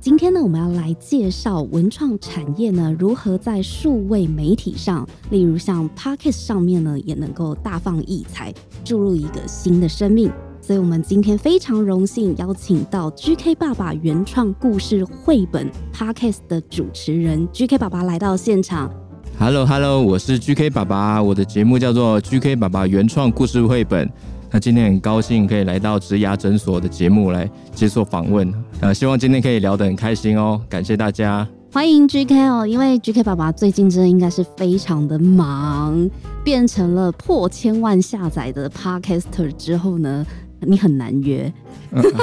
今天呢，我们要来介绍文创产业呢如何在数位媒体上，例如像 Podcast 上面呢，也能够大放异彩，注入一个新的生命。所以，我们今天非常荣幸邀请到 GK 爸爸原创故事绘本 Podcast 的主持人 GK 爸爸来到现场。Hello，Hello，我是 GK 爸爸，我的节目叫做 GK 爸爸原创故事绘本。那今天很高兴可以来到植牙诊所的节目来接受访问，呃，希望今天可以聊得很开心哦，感谢大家，欢迎 GK 哦，因为 GK 爸爸最近真的应该是非常的忙，变成了破千万下载的 Podcaster 之后呢。你很难约，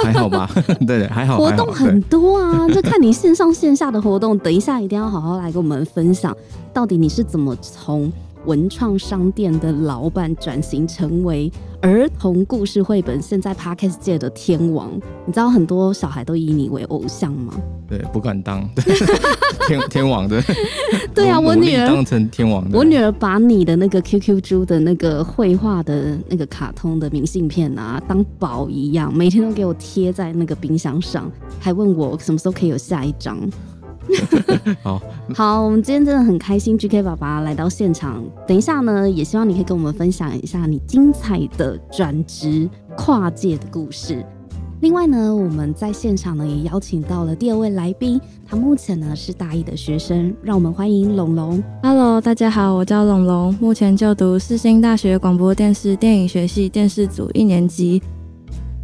还好吧？对，还好。活动很多啊，就看你线上线下的活动。等一下一定要好好来跟我们分享，到底你是怎么从。文创商店的老板转型成为儿童故事绘本，现在 Podcast 界的天王，你知道很多小孩都以你为偶像吗？对，不敢当 天天王的。对 啊，我女儿当成天王的。我女儿把你的那个 QQ 猪的那个绘画的那个卡通的明信片啊，当宝一样，每天都给我贴在那个冰箱上，还问我什么时候可以有下一张。好好，我们今天真的很开心，GK 爸爸来到现场。等一下呢，也希望你可以跟我们分享一下你精彩的转职跨界的故事。另外呢，我们在现场呢也邀请到了第二位来宾，他目前呢是大一的学生，让我们欢迎龙龙。Hello，大家好，我叫龙龙，目前就读世新大学广播电视电影学系电视组一年级。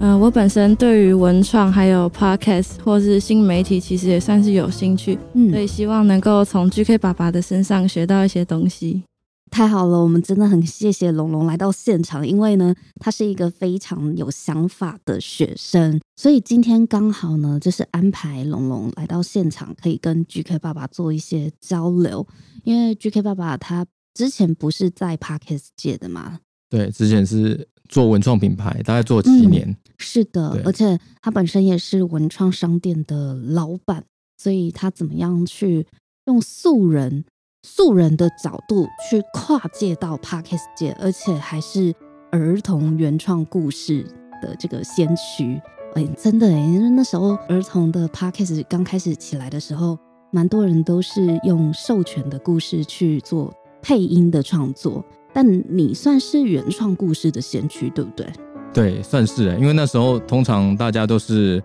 嗯，我本身对于文创还有 podcast 或是新媒体，其实也算是有兴趣，嗯，所以希望能够从 GK 爸爸的身上学到一些东西。太好了，我们真的很谢谢龙龙来到现场，因为呢，他是一个非常有想法的学生，所以今天刚好呢，就是安排龙龙来到现场，可以跟 GK 爸爸做一些交流。因为 GK 爸爸他之前不是在 podcast 界的嘛？对，之前是。做文创品牌大概做七年，是的，而且他本身也是文创商店的老板，所以他怎么样去用素人素人的角度去跨界到 Parkes 界，而且还是儿童原创故事的这个先驱，哎，真的哎，那时候儿童的 Parkes 刚开始起来的时候，蛮多人都是用授权的故事去做配音的创作。但你算是原创故事的先驱，对不对？对，算是因为那时候通常大家都是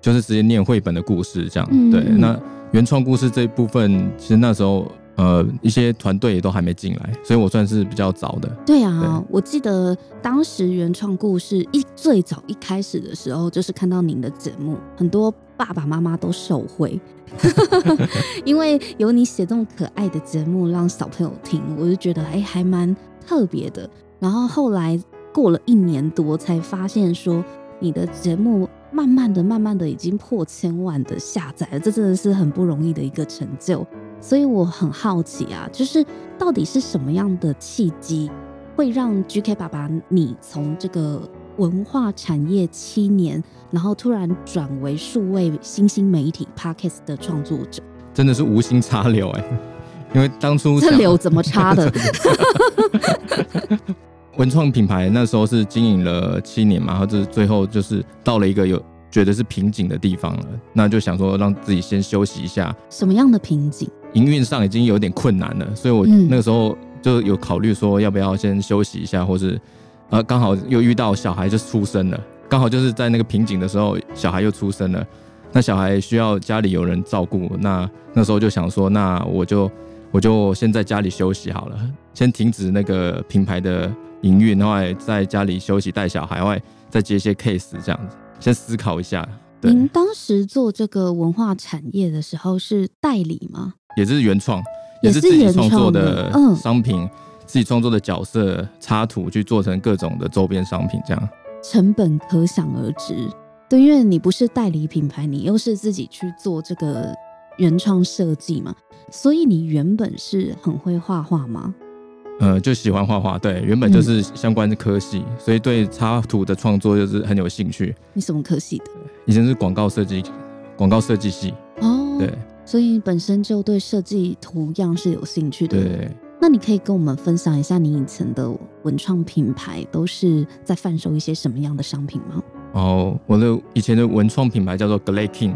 就是直接念绘本的故事这样。对，那原创故事这一部分，其实那时候呃一些团队也都还没进来，所以我算是比较早的。对啊，我记得当时原创故事一最早一开始的时候，就是看到您的节目，很多爸爸妈妈都受惠，因为有你写这么可爱的节目让小朋友听，我就觉得哎还蛮。特别的，然后后来过了一年多，才发现说你的节目慢慢的、慢慢的已经破千万的下载了，这真的是很不容易的一个成就。所以我很好奇啊，就是到底是什么样的契机，会让 GK 爸爸你从这个文化产业七年，然后突然转为数位新兴媒体 parkest 的创作者？真的是无心插柳哎。因为当初这柳怎么插的？文创品牌那时候是经营了七年嘛，然后这最后就是到了一个有觉得是瓶颈的地方了，那就想说让自己先休息一下。什么样的瓶颈？营运上已经有点困难了，所以我那个时候就有考虑说要不要先休息一下，或是呃刚好又遇到小孩就出生了，刚好就是在那个瓶颈的时候，小孩又出生了，那小孩需要家里有人照顾，那那时候就想说，那我就。我就先在家里休息好了，先停止那个品牌的营运，然后在家里休息带小孩，外再接一些 case 这样子，先思考一下。您当时做这个文化产业的时候是代理吗？也是原创，也是自己创作的商品，自己创作的角色插图去做成各种的周边商品，这样成本可想而知。对，因为你不是代理品牌，你又是自己去做这个。原创设计嘛，所以你原本是很会画画吗？呃，就喜欢画画，对，原本就是相关的科系，所以对插图的创作就是很有兴趣。你什么科系的？以前是广告设计，广告设计系。哦，对，所以本身就对设计图样是有兴趣的。对，那你可以跟我们分享一下你以前的文创品牌都是在贩售一些什么样的商品吗？哦，我的以前的文创品牌叫做 Glade King。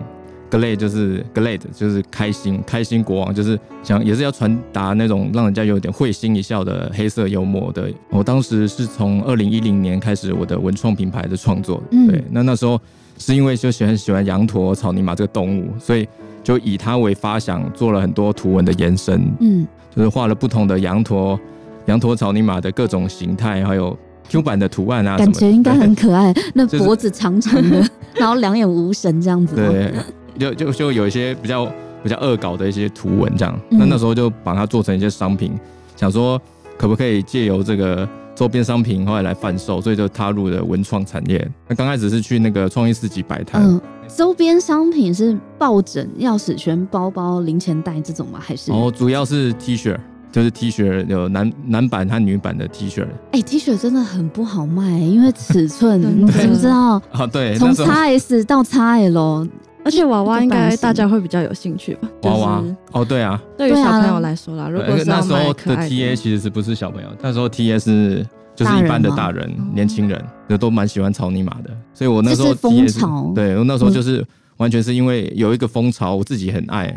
Glade 就是 Glade，就是开心开心国王，就是想也是要传达那种让人家有点会心一笑的黑色幽默的。我当时是从二零一零年开始我的文创品牌的创作，对，那那时候是因为就喜欢喜欢羊驼、草泥马这个动物，所以就以它为发想，做了很多图文的延伸，嗯，就是画了不同的羊驼、羊驼、草泥马的各种形态，还有 Q 版的图案啊，感觉应该很可爱。那脖子长长的，然后两眼无神这样子，对。就就就有一些比较比较恶搞的一些图文这样，那那时候就把它做成一些商品，想说可不可以借由这个周边商品后来来贩售，所以就踏入了文创产业。那刚开始是去那个创意市集摆摊。嗯，周边商品是抱枕、钥匙圈、包包、零钱袋这种吗？还是？哦，主要是 T 恤，就是 T 恤有男男版和女版的 T 恤。哎，T 恤真的很不好卖，因为尺寸 你知不知道？啊，对，从 x S 到 x L。而且娃娃应该大家会比较有兴趣吧？娃娃哦，对啊，对于小朋友来说啦，如果那时候的 T A 其实是不是小朋友？那时候 T A 是就是一般的大人、年轻人，就都蛮喜欢草泥马的。所以我那时候 A 是，对我那时候就是完全是因为有一个风潮，我自己很爱。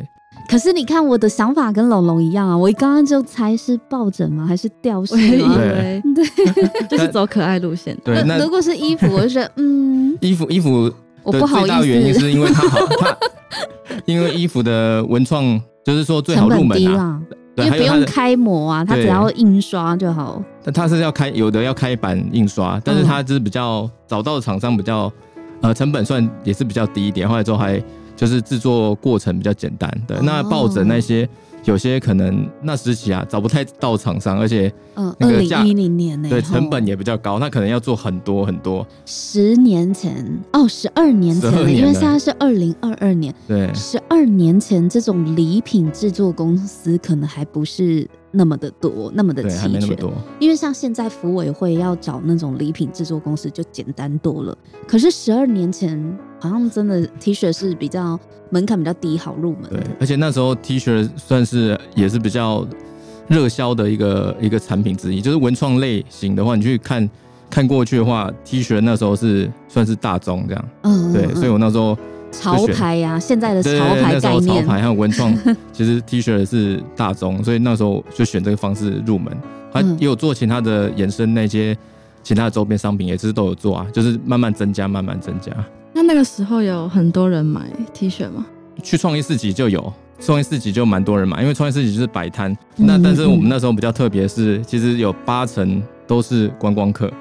可是你看我的想法跟龙龙一样啊，我刚刚就猜是抱枕吗？还是吊饰？对对，就是走可爱路线。对，那如果是衣服，我就觉得嗯，衣服衣服。我不好意思，最大的原因是因为它好，它因为衣服的文创就是说最好入门啊，因为不用开模啊，它只要印刷就好。但它是要开，有的要开版印刷，但是它就是比较找到的厂商比较，呃，成本算也是比较低一点。后来之后还就是制作过程比较简单对，那抱枕那些。有些可能那时期啊找不太到厂商，而且嗯，二零一零年呢，对，成本也比较高，那可能要做很多很多。十年前哦，十二年前，因为现在是二零二二年，对，十二年前这种礼品制作公司可能还不是。那么的多，那么的齐全，因为像现在服委会要找那种礼品制作公司就简单多了。可是十二年前，好像真的 T 恤是比较门槛比较低，好入门。对，而且那时候 T 恤算是也是比较热销的一个一个产品之一。就是文创类型的话，你去看看过去的话，T 恤那时候是算是大众这样。嗯，对，所以我那时候。潮牌呀，现在的潮牌概念，潮牌还有文创，其实 T 恤是大众，所以那时候就选这个方式入门。他也有做其他的延伸，那些其他的周边商品也是都有做啊，就是慢慢增加，慢慢增加。那那个时候有很多人买 T 恤吗？去创意市集就有，创意市集就蛮多人买，因为创意市集就是摆摊。那但是我们那时候比较特别是，其实有八成都是观光客，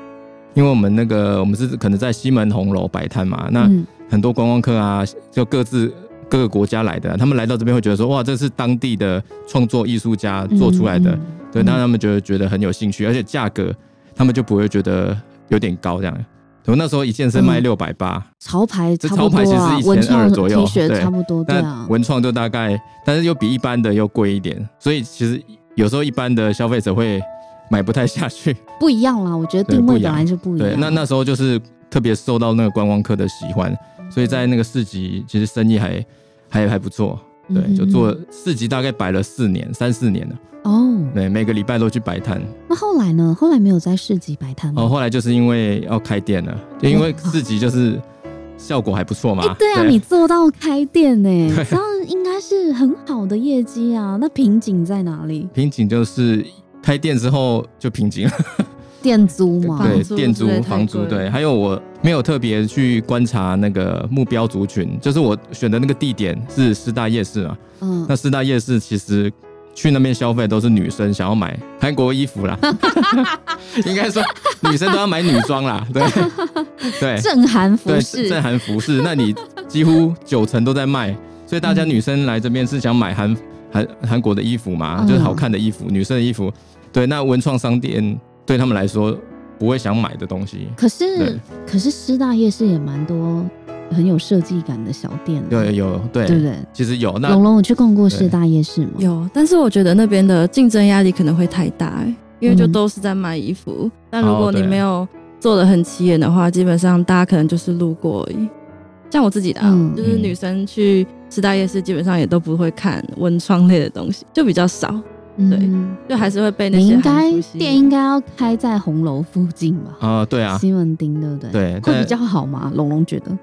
因为我们那个我们是可能在西门红楼摆摊嘛，那。很多观光客啊，就各自各个国家来的，他们来到这边会觉得说，哇，这是当地的创作艺术家做出来的，对，那他们就觉得很有兴趣，而且价格他们就不会觉得有点高这样。我那时候一件是卖六百八，潮牌这潮牌其实一千二左右，对，差不多，对啊。文创就大概，但是又比一般的又贵一点，所以其实有时候一般的消费者会买不太下去。不一样啦，我觉得定位本来就不一样。对，那那时候就是特别受到那个观光客的喜欢。所以在那个市集，其实生意还还还不错，对，就做市集大概摆了四年，三四年了。哦，对，每个礼拜都去摆摊。那后来呢？后来没有在市集摆摊吗？哦，后来就是因为要开店了，就因为市集就是效果还不错嘛。对啊，你做到开店呢，这样应该是很好的业绩啊。那瓶颈在哪里？瓶颈就是开店之后就瓶颈了。店租嘛，对，店租、房租，对，还有我没有特别去观察那个目标族群，就是我选的那个地点是师大夜市嘛。嗯，那师大夜市其实去那边消费都是女生想要买韩国衣服啦，应该说女生都要买女装啦，对。对，正韩服饰，正韩服饰，那你几乎九成都在卖，所以大家女生来这边是想买韩韩韩国的衣服嘛，就是好看的衣服，女生的衣服，对，那文创商店。对他们来说不会想买的东西，可是可是师大夜市也蛮多很有设计感的小店。对，有对，对不对？其实有。那龙龙，我去逛过师大夜市吗？有，但是我觉得那边的竞争压力可能会太大，因为就都是在卖衣服。但如果你没有做的很起眼的话，基本上大家可能就是路过而已。像我自己的，就是女生去师大夜市，基本上也都不会看文创类的东西，就比较少。对，就还是会被那些。你应该店应该要开在红楼附近吧？啊，对啊，西门町对不对？对，会比较好吗？龙龙觉得，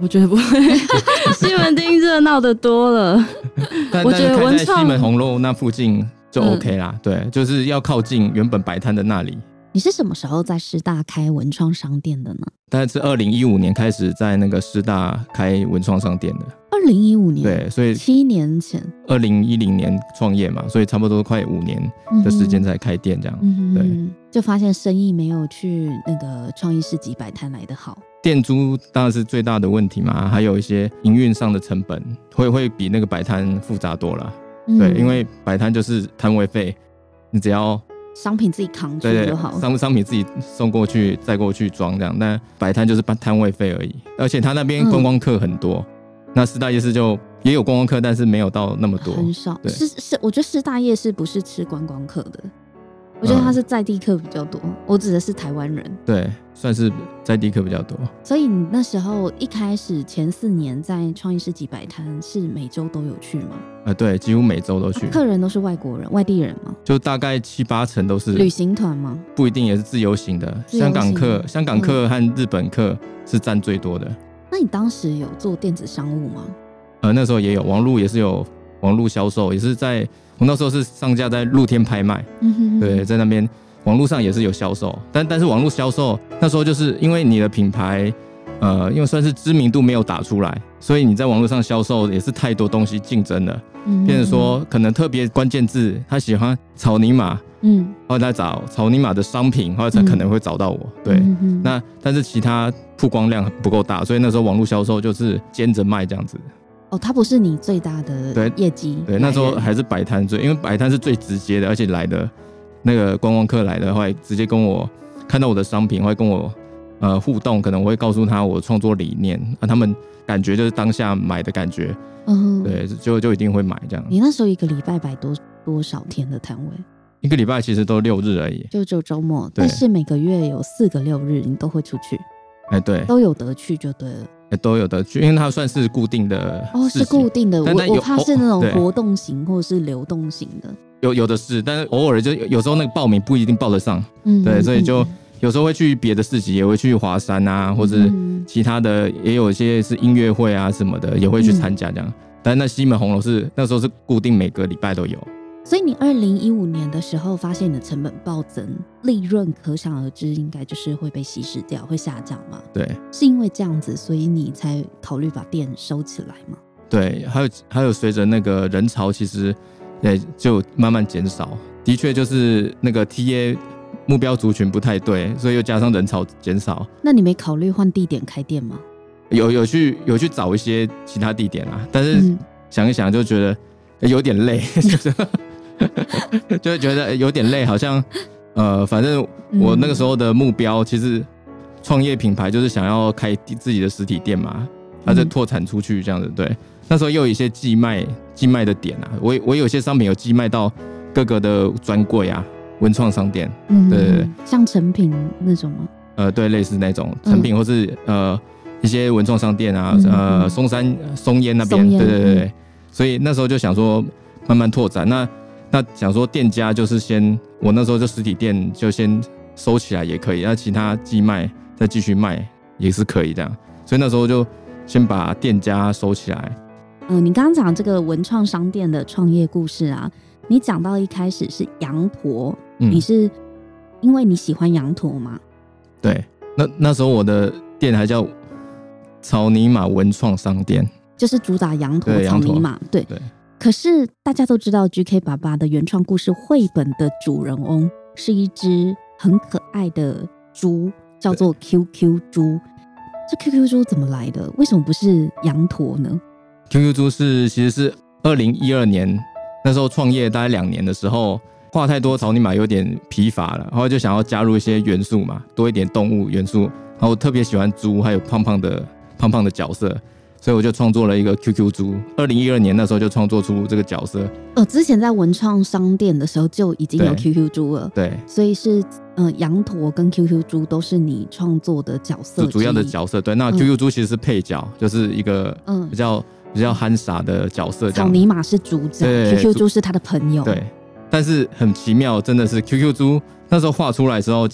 我觉得不会，西门町热闹的多了。我觉得文创西门红楼那附近就 OK 啦。对，就是要靠近原本摆摊的那里。你是什么时候在师大开文创商店的呢？大概是二零一五年开始在那个师大开文创商店的。二零一五年，对，所以七年前，二零一零年创业嘛，所以差不多快五年的时间才开店这样。对，就发现生意没有去那个创意市集摆摊来的好。店租当然是最大的问题嘛，还有一些营运上的成本会会比那个摆摊复杂多了。对，因为摆摊就是摊位费，你只要。商品自己扛去就好，商商品自己送过去，再过去装这样。但摆摊就是办摊位费而已，而且他那边观光客很多。那四大夜市就也有观光客，但是没有到那么多，很少。是是，我觉得四大夜市不是吃观光客的。我觉得他是在地客比较多，我指的是台湾人，对，算是在地客比较多。所以你那时候一开始前四年在创意市集摆摊，是每周都有去吗？啊，对，几乎每周都去。客人都是外国人、外地人吗？就大概七八成都是旅行团吗？不一定，也是自由行的。香港客、香港客和日本客是占最多的。那你当时有做电子商务吗？呃，那时候也有，网络也是有网络销售，也是在。我那时候是上架在露天拍卖，对，在那边网络上也是有销售，但但是网络销售那时候就是因为你的品牌，呃，因为算是知名度没有打出来，所以你在网络上销售也是太多东西竞争了，变成说可能特别关键字，他喜欢草泥马，嗯，或者找草泥马的商品，或者才可能会找到我，对，那但是其他曝光量不够大，所以那时候网络销售就是兼着卖这样子。哦，它不是你最大的业绩。对，那时候还是摆摊最，因为摆摊是最直接的，而且来的那个观光客来的话，直接跟我看到我的商品，会跟我呃互动，可能我会告诉他我创作理念，啊，他们感觉就是当下买的感觉，嗯，对，就就一定会买这样。你那时候一个礼拜摆多多少天的摊位？一个礼拜其实都六日而已，就只有周末，但是每个月有四个六日你都会出去，哎，对，都有得去就对了。都有的，因为它算是固定的哦，是固定的。我我怕是那种活动型或者是流动型的。有有的是，但是偶尔就有时候那个报名不一定报得上，嗯，对，所以就有时候会去别的市集，也会去华山啊，或者其他的，也有一些是音乐会啊什么的，也会去参加这样。但那西门红楼是那时候是固定每个礼拜都有。所以你二零一五年的时候发现你的成本暴增，利润可想而知，应该就是会被稀释掉，会下降嘛？对，是因为这样子，所以你才考虑把店收起来吗？对，还有还有，随着那个人潮，其实也就慢慢减少。的确，就是那个 T A 目标族群不太对，所以又加上人潮减少。那你没考虑换地点开店吗？有有去有去找一些其他地点啊，但是想一想就觉得有点累。就会觉得有点累，好像呃，反正我那个时候的目标其实创业品牌就是想要开自己的实体店嘛，它就拓展出去这样子。对，那时候又有一些寄卖寄卖的点啊，我我有些商品有寄卖到各个的专柜啊，文创商店。嗯，对对对，像成品那种吗？呃，对，类似那种成品，或是呃一些文创商店啊，呃松山松烟那边，对对对，所以那时候就想说慢慢拓展那。那想说店家就是先，我那时候就实体店就先收起来也可以，那其他寄卖再继续卖也是可以这样，所以那时候就先把店家收起来。嗯，你刚刚讲这个文创商店的创业故事啊，你讲到一开始是羊驼，你是因为你喜欢羊驼吗？对，那那时候我的店还叫草泥马文创商店，就是主打羊驼草泥马，对。可是大家都知道，GK 爸爸的原创故事绘本的主人翁是一只很可爱的猪，叫做 QQ 猪。这 QQ 猪怎么来的？为什么不是羊驼呢？QQ 猪是其实是二零一二年那时候创业大概两年的时候，画太多草泥马有点疲乏了，然后就想要加入一些元素嘛，多一点动物元素。然后特别喜欢猪，还有胖胖的胖胖的角色。所以我就创作了一个 QQ 猪，二零一二年那时候就创作出这个角色。哦，之前在文创商店的时候就已经有 QQ 猪了。对，所以是嗯，羊驼跟 QQ 猪都是你创作的角色，主要的角色。对，那 QQ 猪其实是配角，就是一个嗯比较比较憨傻的角色。草泥马是主角，QQ 猪是他的朋友。对，但是很奇妙，真的是 QQ 猪那时候画出来之后，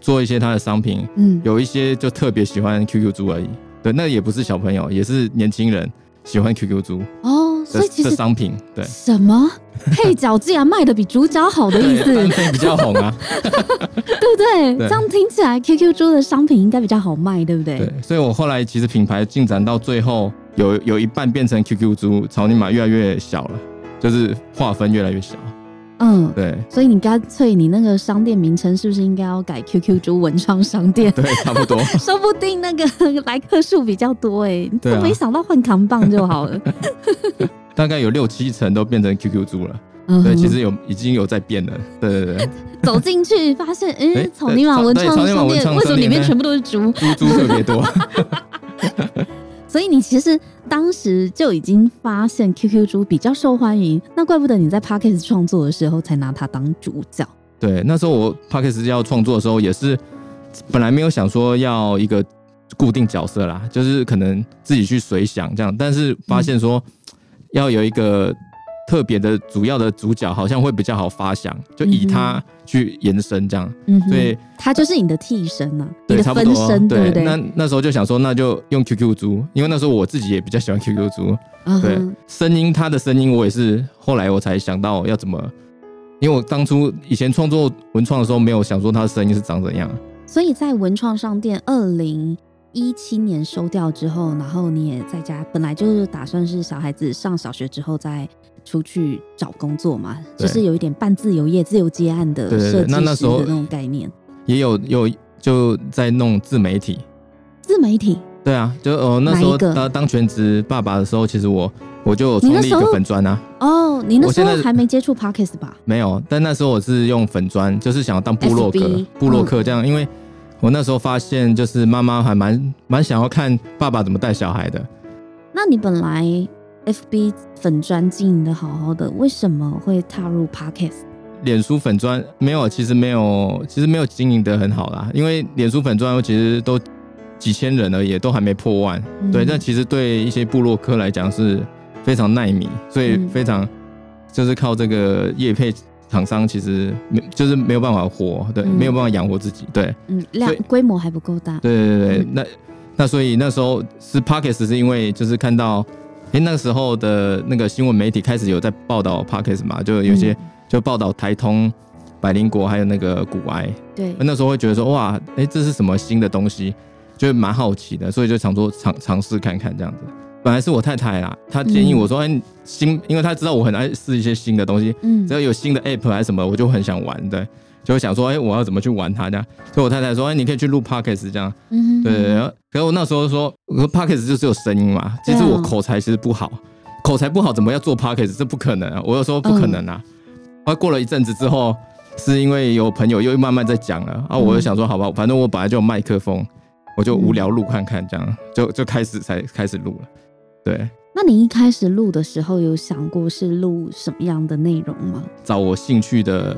做一些他的商品，嗯，有一些就特别喜欢 QQ 猪而已。对，那也不是小朋友，也是年轻人喜欢 QQ 猪哦。所以其实商品对什么配角竟然卖的比主角好的意思，比较红啊，对不对？这样听起来 QQ 猪的商品应该比较好卖，对不对？对，所以我后来其实品牌进展到最后，有有一半变成 QQ 猪，草泥马越来越小了，就是划分越来越小。嗯，对，所以你干脆你那个商店名称是不是应该要改 QQ 猪文创商店？对，差不多。说不定那个来客数比较多哎，都没想到换扛棒就好了。大概有六七层都变成 QQ 猪了，嗯对，其实有已经有在变了。对对对，走进去发现，哎，草泥马文创商店为什么里面全部都是猪？猪猪特别多。所以你其实当时就已经发现 QQ 猪比较受欢迎，那怪不得你在 Parkes 创作的时候才拿它当主角。对，那时候我 Parkes 要创作的时候，也是本来没有想说要一个固定角色啦，就是可能自己去随想这样，但是发现说要有一个。特别的主要的主角好像会比较好发想，就以他去延伸这样，所以他就是你的替身呢，你的分身，对对？那那时候就想说，那就用 QQ 猪，因为那时候我自己也比较喜欢 QQ 猪，对，声音他的声音我也是后来我才想到要怎么，因为我当初以前创作文创的时候没有想说他的声音是长怎样，所以在文创商店二零一七年收掉之后，然后你也在家，本来就是打算是小孩子上小学之后再。出去找工作嘛，就是有一点半自由业、自由接案的设计师的那种概念。也有有就在弄自媒体，自媒体。对啊，就哦那时候当当全职爸爸的时候，其实我我就创立一个粉砖啊。哦，你那时候还没接触 Pockets 吧？没有，但那时候我是用粉砖，就是想要当部落客，部落客这样，因为我那时候发现，就是妈妈还蛮蛮想要看爸爸怎么带小孩的。那你本来？F B 粉砖经营的好好的，为什么会踏入 Podcast？脸书粉砖没有，其实没有，其实没有经营的很好啦。因为脸书粉砖其实都几千人了，也，都还没破万。对，但其实对一些部落客来讲是非常耐米，所以非常就是靠这个业配厂商，其实没就是没有办法活，对，没有办法养活自己。对，嗯，量规模还不够大。对对对对，那那所以那时候是 Podcast，是因为就是看到。哎，那个时候的那个新闻媒体开始有在报道 Parkes 嘛，就有些就报道台通、百灵国还有那个古癌。对，那时候会觉得说哇，哎，这是什么新的东西，就蛮好奇的，所以就想说尝尝试看看这样子。本来是我太太啊，她建议我说，哎，新，因为她知道我很爱试一些新的东西，嗯，只要有新的 App 还是什么，我就很想玩的。就想说，哎，我要怎么去玩它这样？所以我太太说，哎，你可以去录 podcast 这样。嗯，对对对。可是我那时候说，我说 podcast 就是有声音嘛。其实我口才其实不好，口才不好怎么要做 podcast？这不可能啊！我有说不可能啊。后过了一阵子之后，是因为有朋友又慢慢在讲了啊，我就想说，好吧，反正我本来就有麦克风，我就无聊录看看这样，就就开始才开始录了。对。那你一开始录的时候有想过是录什么样的内容吗？找我兴趣的。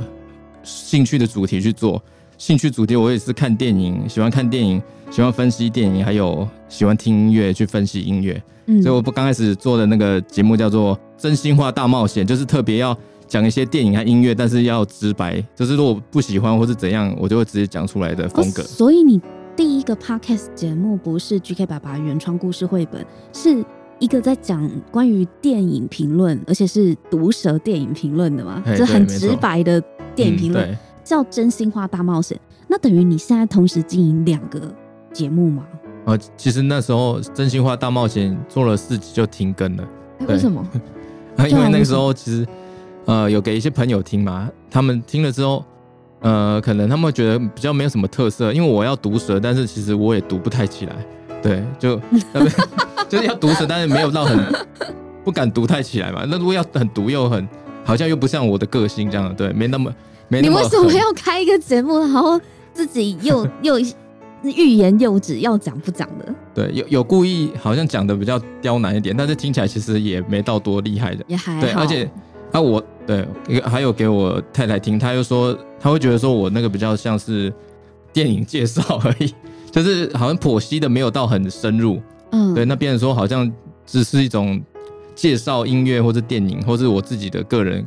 兴趣的主题去做，兴趣主题我也是看电影，喜欢看电影，喜欢分析电影，还有喜欢听音乐去分析音乐。嗯，所以我不刚开始做的那个节目叫做《真心话大冒险》，就是特别要讲一些电影和音乐，但是要直白，就是如果不喜欢或是怎样，我就会直接讲出来的风格。所以你第一个 podcast 节目不是 GK 爸爸原创故事绘本，是一个在讲关于电影评论，而且是毒舌电影评论的嘛，这很直白的。电影评论叫《真心话大冒险》，那等于你现在同时经营两个节目吗？呃，其实那时候《真心话大冒险》做了四集就停更了。为什么？因为那个时候其实呃有给一些朋友听嘛，他们听了之后，呃，可能他们觉得比较没有什么特色，因为我要毒舌，但是其实我也读不太起来。对，就 就是要毒舌，但是没有到很 不敢读太起来嘛。那如果要很毒又很。好像又不像我的个性这样，对，没那么没。你为什么要开一个节目，然后自己又 又欲言又止，要讲不讲的。对，有有故意好像讲的比较刁难一点，但是听起来其实也没到多厉害的，也还对，而且啊，我对还有给我太太听，她又说她会觉得说我那个比较像是电影介绍而已，就是好像剖析的没有到很深入。嗯，对，那别人说好像只是一种介绍音乐或者电影，或是我自己的个人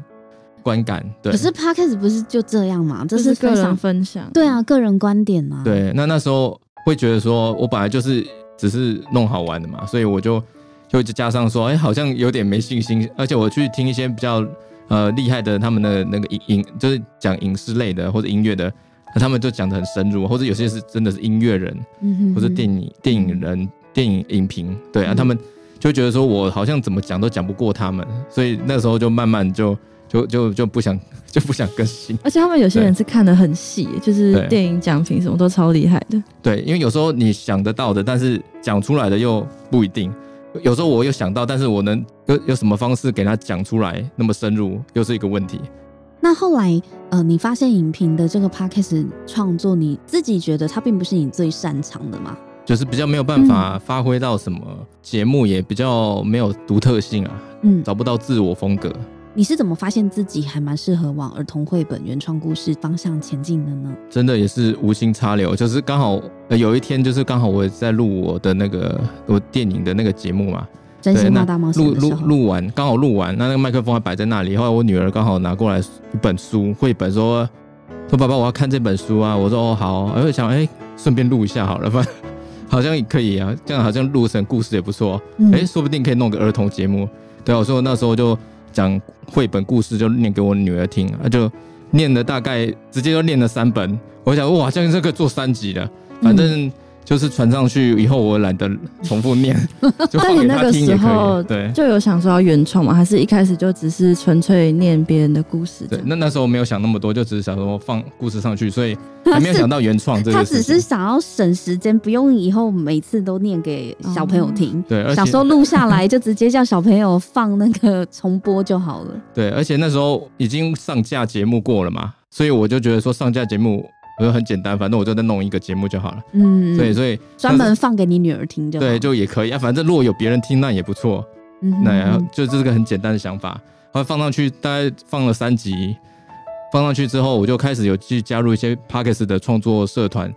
观感。对，可是 podcast 不是就这样嘛？这是个人分享。对啊，个人观点嘛。对，那那时候会觉得说我本来就是只是弄好玩的嘛，所以我就就加上说，哎，好像有点没信心。而且我去听一些比较呃厉害的他们的那个影影，就是讲影视类的或者音乐的，他们就讲的很深入，或者有些是真的是音乐人，嗯或者电影电影人。电影影评，对啊，他们就觉得说我好像怎么讲都讲不过他们，所以那时候就慢慢就就就就不想 就不想更新。而且他们有些人是看得很细，就是电影奖评什么都超厉害的。对，因为有时候你想得到的，但是讲出来的又不一定。有时候我有想到，但是我能有有什么方式给他讲出来那么深入，又是一个问题。那后来，呃，你发现影评的这个 podcast 创作，你自己觉得它并不是你最擅长的吗？就是比较没有办法发挥到什么节目，也比较没有独特性啊，嗯，找不到自我风格。你是怎么发现自己还蛮适合往儿童绘本原创故事方向前进的呢？真的也是无心插柳，就是刚好有一天，就是刚好我在录我的那个我电影的那个节目嘛，真心话大冒险录录录完，刚好录完，那那个麦克风还摆在那里，后来我女儿刚好拿过来一本书绘本，说说爸爸我要看这本书啊，我说哦好，我就想哎顺便录一下好了，反正。好像也可以啊，这样好像录成故事也不错。哎，说不定可以弄个儿童节目。对啊，我说那时候就讲绘本故事，就念给我女儿听，啊，就念了大概直接就念了三本。我想哇，这样这个做三集的，反正。就是传上去以后，我懒得重复念，就放给他听也可以。对，就有想说要原创嘛，还是一开始就只是纯粹念别人的故事？对，那那时候没有想那么多，就只是想说放故事上去，所以 还没有想到原创这个。他只是想要省时间，不用以后每次都念给小朋友听。对，想说录下来就直接叫小朋友放那个重播就好了。对，而且那时候已经上架节目过了嘛，所以我就觉得说上架节目。我说很简单，反正我就再弄一个节目就好了。嗯，对，所以专门放给你女儿听就对，就也可以啊。反正如果有别人听，那也不错。嗯，那就这是个很简单的想法。后来放上去，大概放了三集，放上去之后，我就开始有去加入一些 p o c k s t 的创作社团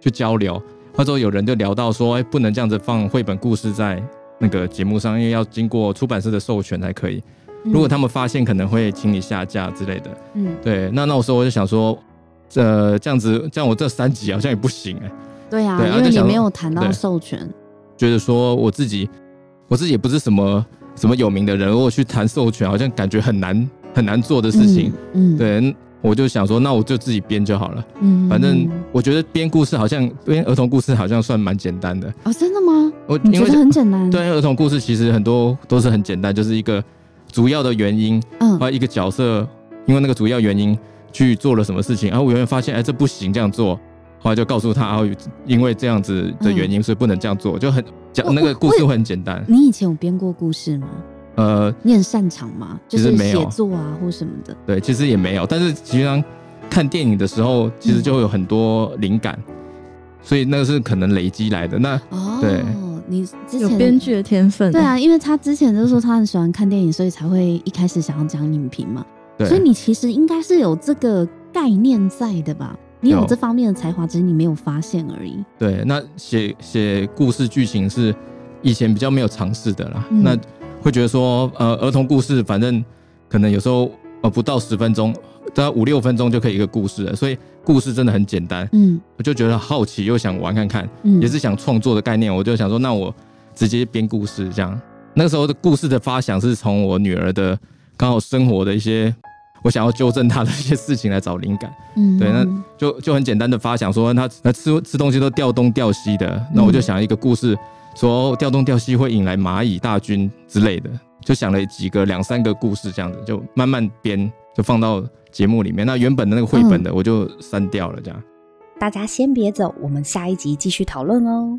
去交流。或者有人就聊到说，哎，不能这样子放绘本故事在那个节目上，因为要经过出版社的授权才可以。如果他们发现，可能会请你下架之类的。嗯，对。那那时候我就想说。这这样子，这样我这三集好像也不行哎。对呀，因为你没有谈到授权。觉得说我自己，我自己也不是什么什么有名的人，如果去谈授权，好像感觉很难很难做的事情。嗯，对，我就想说，那我就自己编就好了。嗯，反正我觉得编故事好像编儿童故事好像算蛮简单的。哦，真的吗？我觉得很简单。对，儿童故事其实很多都是很简单，就是一个主要的原因，嗯，啊，一个角色，因为那个主要原因。去做了什么事情，然后我原来发现，哎，这不行，这样做，后来就告诉他，然后因为这样子的原因，所以不能这样做，就很讲那个故事会很简单。你以前有编过故事吗？呃，你很擅长吗？就是写作啊，或什么的。对，其实也没有，但是实际上看电影的时候，其实就会有很多灵感，所以那个是可能累积来的。那哦，对，你之前有编剧的天分。对啊，因为他之前就说他很喜欢看电影，所以才会一开始想要讲影评嘛。所以你其实应该是有这个概念在的吧？你有这方面的才华，只是你没有发现而已。对，那写写故事剧情是以前比较没有尝试的啦。那会觉得说，呃，儿童故事反正可能有时候呃不到十分钟，大概五六分钟就可以一个故事了。所以故事真的很简单。嗯，我就觉得好奇又想玩看看，也是想创作的概念。我就想说，那我直接编故事这样。那个时候的故事的发想是从我女儿的刚好生活的一些。我想要纠正他的一些事情来找灵感，嗯，对，那就就很简单的发想说他那吃吃东西都掉东掉西的，那我就想一个故事，说掉东掉西会引来蚂蚁大军之类的，就想了几个两三个故事这样子，就慢慢编，就放到节目里面。那原本的那个绘本的我就删掉了，这样。大家先别走，我们下一集继续讨论哦。